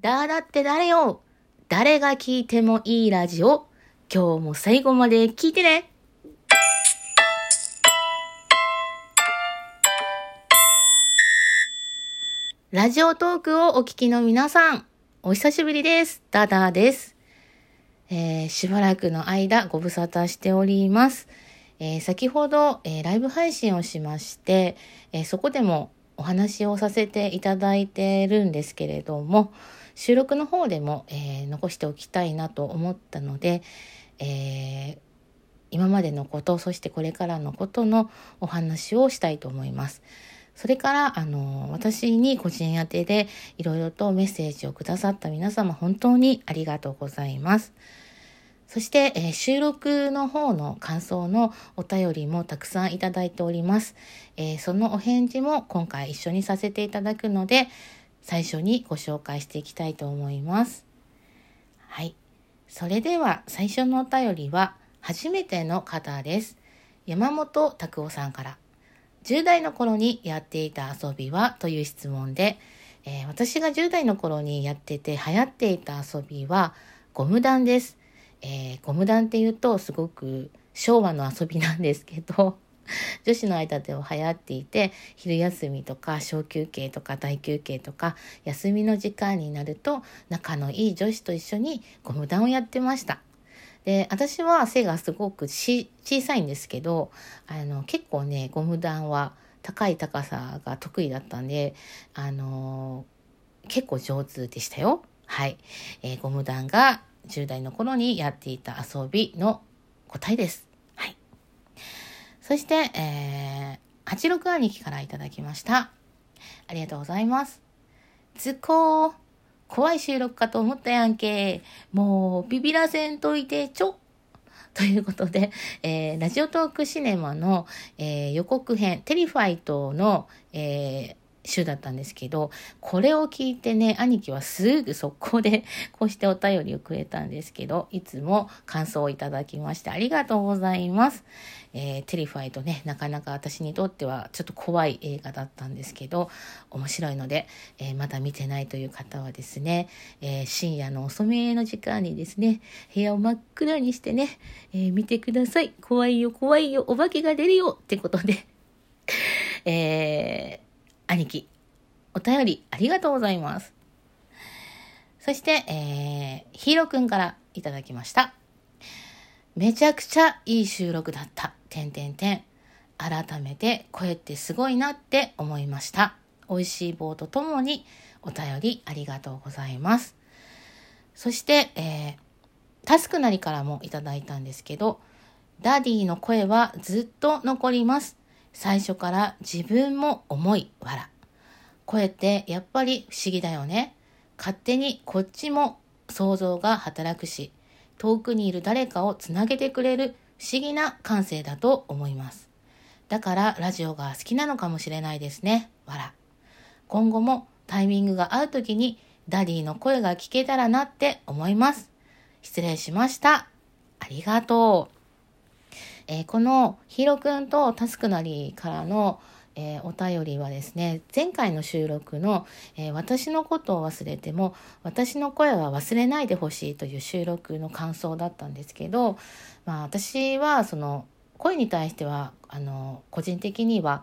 だーだって誰よ誰が聞いてもいいラジオ今日も最後まで聞いてねラジオトークをお聞きの皆さん、お久しぶりです。ダダです。えー、しばらくの間ご無沙汰しております。えー、先ほど、えー、ライブ配信をしまして、えそこでもお話をさせていただいてるんですけれども、収録の方でも、え残しておきたいなと思ったので、え今までのこと、そしてこれからのことのお話をしたいと思います。それから、あの、私に個人宛てでいろいろとメッセージをくださった皆様、本当にありがとうございます。そして、えー、収録の方の感想のお便りもたくさんいただいております。えー、そのお返事も今回一緒にさせていただくので、最初にご紹介していきたいと思います。はい。それでは最初のお便りは初めての方です。山本拓夫さんから。10代の頃にやっていた遊びは？という質問で、えー、私が10代の頃にやってて流行っていた遊びはゴム弾です。えー、ゴム弾っていうとすごく昭和の遊びなんですけど、女子の間では流行っていて、昼休みとか小休憩とか大休憩とか、休みの時間になると仲のいい女子と一緒にゴム弾をやってました。で、私は背がすごく小さいんですけど、あの、結構ね、ゴム弾は高い高さが得意だったんで、あの結構上手でしたよ。はい。えー、ゴム弾が10代の頃にやっていた遊びの答えです。そして、えー、86兄貴からいただきました。ありがとうございます。図工。怖い収録かと思ったやんけ。もう、ビビらせんといてちょ。ということで、えー、ラジオトークシネマの、えー、予告編、テリファイトの、えー、週だったんですけど、これを聞いてね、兄貴はすぐ速攻で こうしてお便りをくれたんですけど、いつも感想をいただきましてありがとうございます。えー、テリファイトね、なかなか私にとってはちょっと怖い映画だったんですけど、面白いので、えー、まだ見てないという方はですね、えー、深夜の遅めの時間にですね、部屋を真っ暗にしてね、え見てください。怖いよ、怖いよ、お化けが出るよってことで、えー兄貴、お便りありがとうございます。そして、えー、ヒーローくんからいただきました。めちゃくちゃいい収録だった。てんてんてん。改めて声ってすごいなって思いました。美味しい棒とともにお便りありがとうございます。そして、えー、タスクなりからもいただいたんですけど、ダディの声はずっと残ります。最初から自分も思い笑。声ってやっぱり不思議だよね。勝手にこっちも想像が働くし、遠くにいる誰かをつなげてくれる不思議な感性だと思います。だからラジオが好きなのかもしれないですね。わら。今後もタイミングが合う時にダディの声が聞けたらなって思います。失礼しました。ありがとう。えー、このヒーローくんとタスクなりからの、えー、お便りはですね、前回の収録の、えー、私のことを忘れても、私の声は忘れないでほしいという収録の感想だったんですけど、まあ私はその声に対しては、あの、個人的には、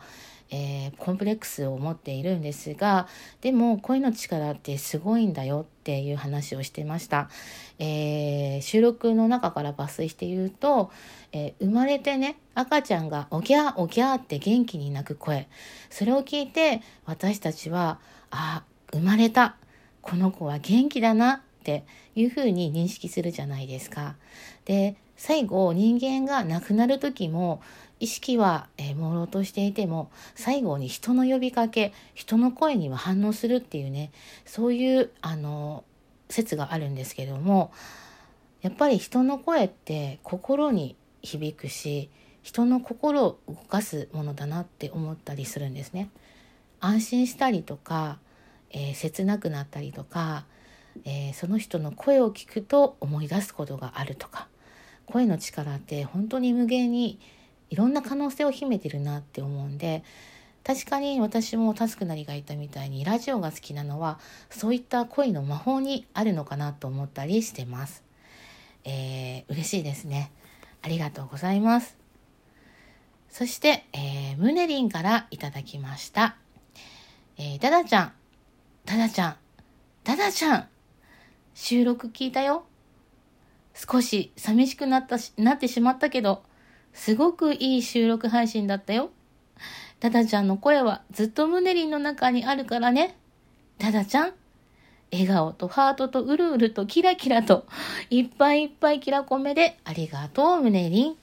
えー、コンプレックスを持っているんですがでも声の力ってすごいんだよっていう話をしてました、えー、収録の中から抜粋して言うと、えー、生まれてね赤ちゃんがおぎゃおぎゃって元気に泣く声。それを聞いて私たちはあ生まれた。この子は元気だなっていうふうに認識するじゃないですか。で最後人間が亡くなる時も意識は、えー、朦朧としていても最後に人の呼びかけ人の声には反応するっていうねそういうあの説があるんですけどもやっぱり人の声って心に響くし人の心を動かすものだなって思ったりするんですね。安心したりとか、えー、切なくなったりとか、えー、その人の声を聞くと思い出すことがあるとか声の力って本当に無限にいろんな可能性を秘めてるなって思うんで確かに私もタスクなりが言ったみたいにラジオが好きなのはそういった恋の魔法にあるのかなと思ったりしてます。えー、嬉しいですね。ありがとうございます。そして、えー、ムネリンからいただきました。えー、ダダちゃん、ダダちゃん、ダダちゃん、収録聞いたよ。少し寂しくなったし、なってしまったけど、すごくいい収録配信だったよ。ダダちゃんの声はずっとムネリンの中にあるからね。ダダちゃん、笑顔とハートとうるうるとキラキラといっぱいいっぱいキラコメでありがとう、ムネリン。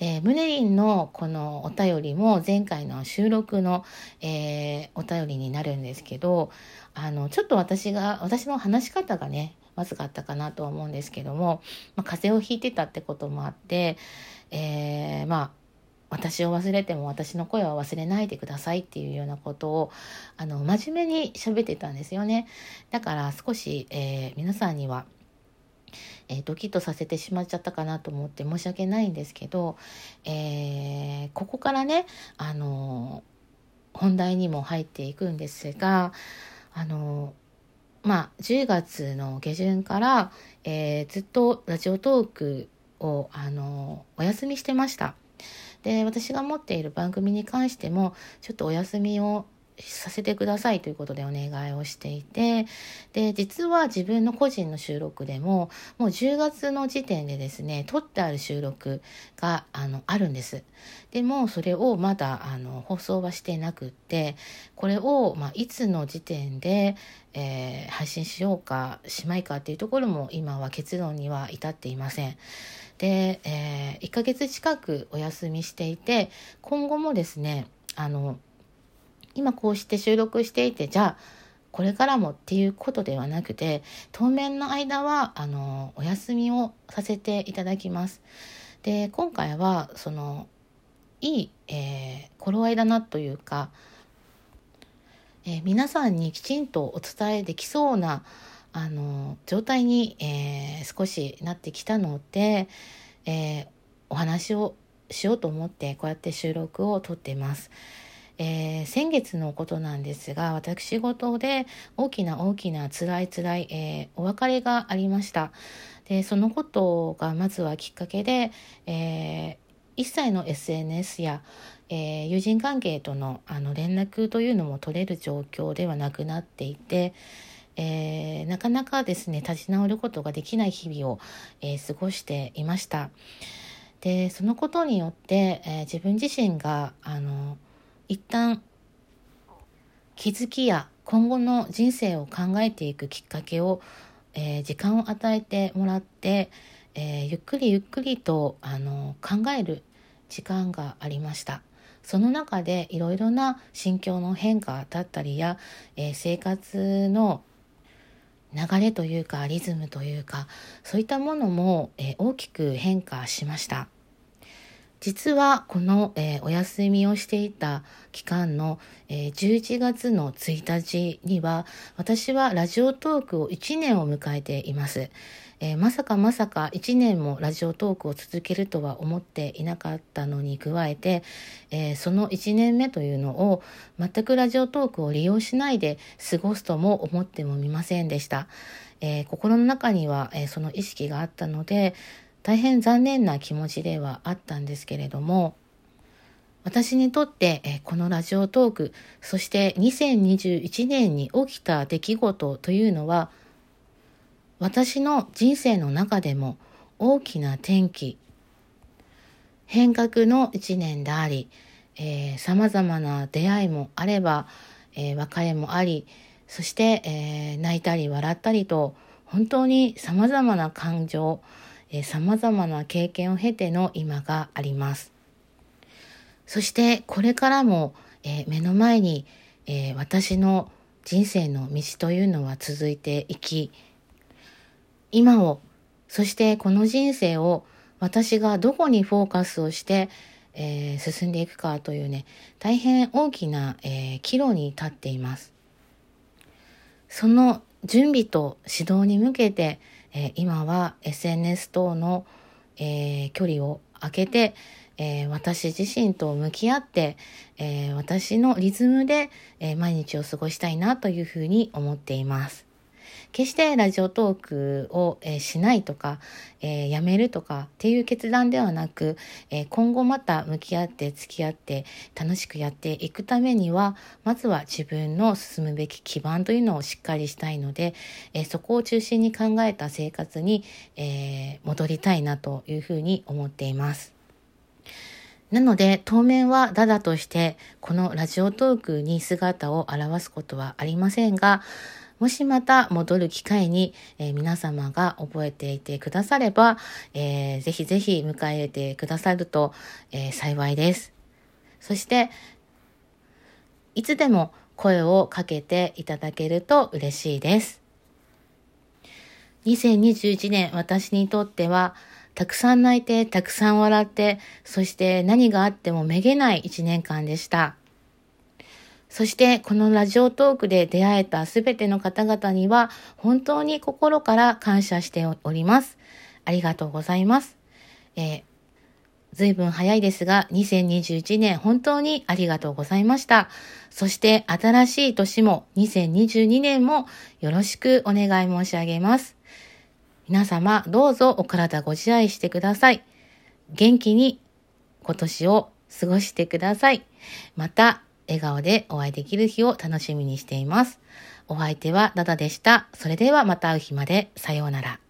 えー、ムネリンのこのお便りも前回の収録の、えー、お便りになるんですけど、あの、ちょっと私が、私の話し方がね、まずかったかなとは思うんですけども、まあ、風邪をひいてたってこともあって、えー、まあ、私を忘れても私の声は忘れないでくださいっていうようなことをあの真面目に喋ってたんですよね。だから少し、えー、皆さんには、えー、ドキッとさせてしまっちゃったかなと思って申し訳ないんですけど、えー、ここからねあの本題にも入っていくんですがあのまあ10月の下旬から、えずっとラジオトークをあのお休みしてました。で私が持っている番組に関してもちょっとお休みをさせてくださいということでお願いをしていてで実は自分の個人の収録でももう10月の時点でですね撮ってある収録があのあるんです。でもそれをまだあの放送はしてなくってこれを、まあ、いつの時点で、えー、配信しようかしまいかっていうところも今は結論には至っていません。で、えー、1ヶ月近くお休みしていて今後もですねあの今こうして収録していてじゃあこれからもっていうことではなくて当面の間はあのお休みをさせていただきます。で今回はそのいい、えー、頃合いだなというか、えー、皆さんにきちんとお伝えできそうなあの状態に、えー、少しなってきたので、え、お話をしようと思ってこうやって収録をとっています。えー、先月のことなんですが私事で大きな大きな辛い辛い、えー、お別れがありましたでそのことがまずはきっかけで、えー、一切の SNS や、えー、友人関係とのあの連絡というのも取れる状況ではなくなっていて、えー、なかなかですね立ち直ることができない日々を、えー、過ごしていました。でそのことによって、え自分自身があの一旦気づきや今後の人生を考えていくきっかけを、えー、時間を与えてもらって、えー、ゆっくりゆっくりとあの考える時間がありました。その中でいろいろな心境の変化だったりや、えー、生活の流れというかリズムというかそういったものも、え大きく変化しました。実はこの、えー、お休みをしていた期間の、えー、11月の1日には私はラジオトークを1年を迎えています。えー、まさかまさか1年もラジオトークを続けるとは思っていなかったのに加えて、えー、その1年目というのを全くラジオトークを利用しないで過ごすとも思ってもみませんでした。えー、心の中には、えその意識があったので大変残念な気持ちではあったんですけれども、私にとって、えこのラジオトーク、そして2021年に起きた出来事というのは、私の人生の中でも大きな転機、変革の一年であり、えー、様々な出会いもあれば、えー、別れもあり、そして、えー、泣いたり笑ったりと、本当に様々な感情、えー、様々な経験を経ての今があります。そしてこれからも、えー、目の前に、えー、私の人生の道というのは続いていき、今を、そしてこの人生を私がどこにフォーカスをして、えー、進んでいくかというね、大変大きな、えー、岐路に立っています。その準備と指導に向けて、えー、今は SNS 等の、えー、距離を空けて、えー、私自身と向き合って、え、私のリズムで、え毎日を過ごしたいなというふうに思っています。決してラジオトークを、えー、しないとか、えー、やめるとかっていう決断ではなく、えー、今後また向き合って付き合って楽しくやっていくためには、まずは自分の進むべき基盤というのをしっかりしたいので、えそこを中心に考えた生活に、え戻りたいなというふうに思っています。なので、当面はダダとして、このラジオトークに姿を現すことはありませんが、もしまた戻る機会に、えー、皆様が覚えていてくだされば、えー、ぜひぜひ迎え入れてくださると、えー、幸いです。そして、いつでも声をかけていただけると嬉しいです。2021年私にとっては、たくさん泣いて、たくさん笑って、そして何があってもめげない一年間でした。そしてこのラジオトークで出会えたすべての方々には本当に心から感謝しております。ありがとうございます。えー、随分早いですが、2021年本当にありがとうございました。そして新しい年も2022年もよろしくお願い申し上げます。皆様どうぞお体ご自愛してください。元気に今年を過ごしてください。また笑顔でお会いできる日を楽しみにしています。お相手はダダでした。それではまた会う日まで。さようなら。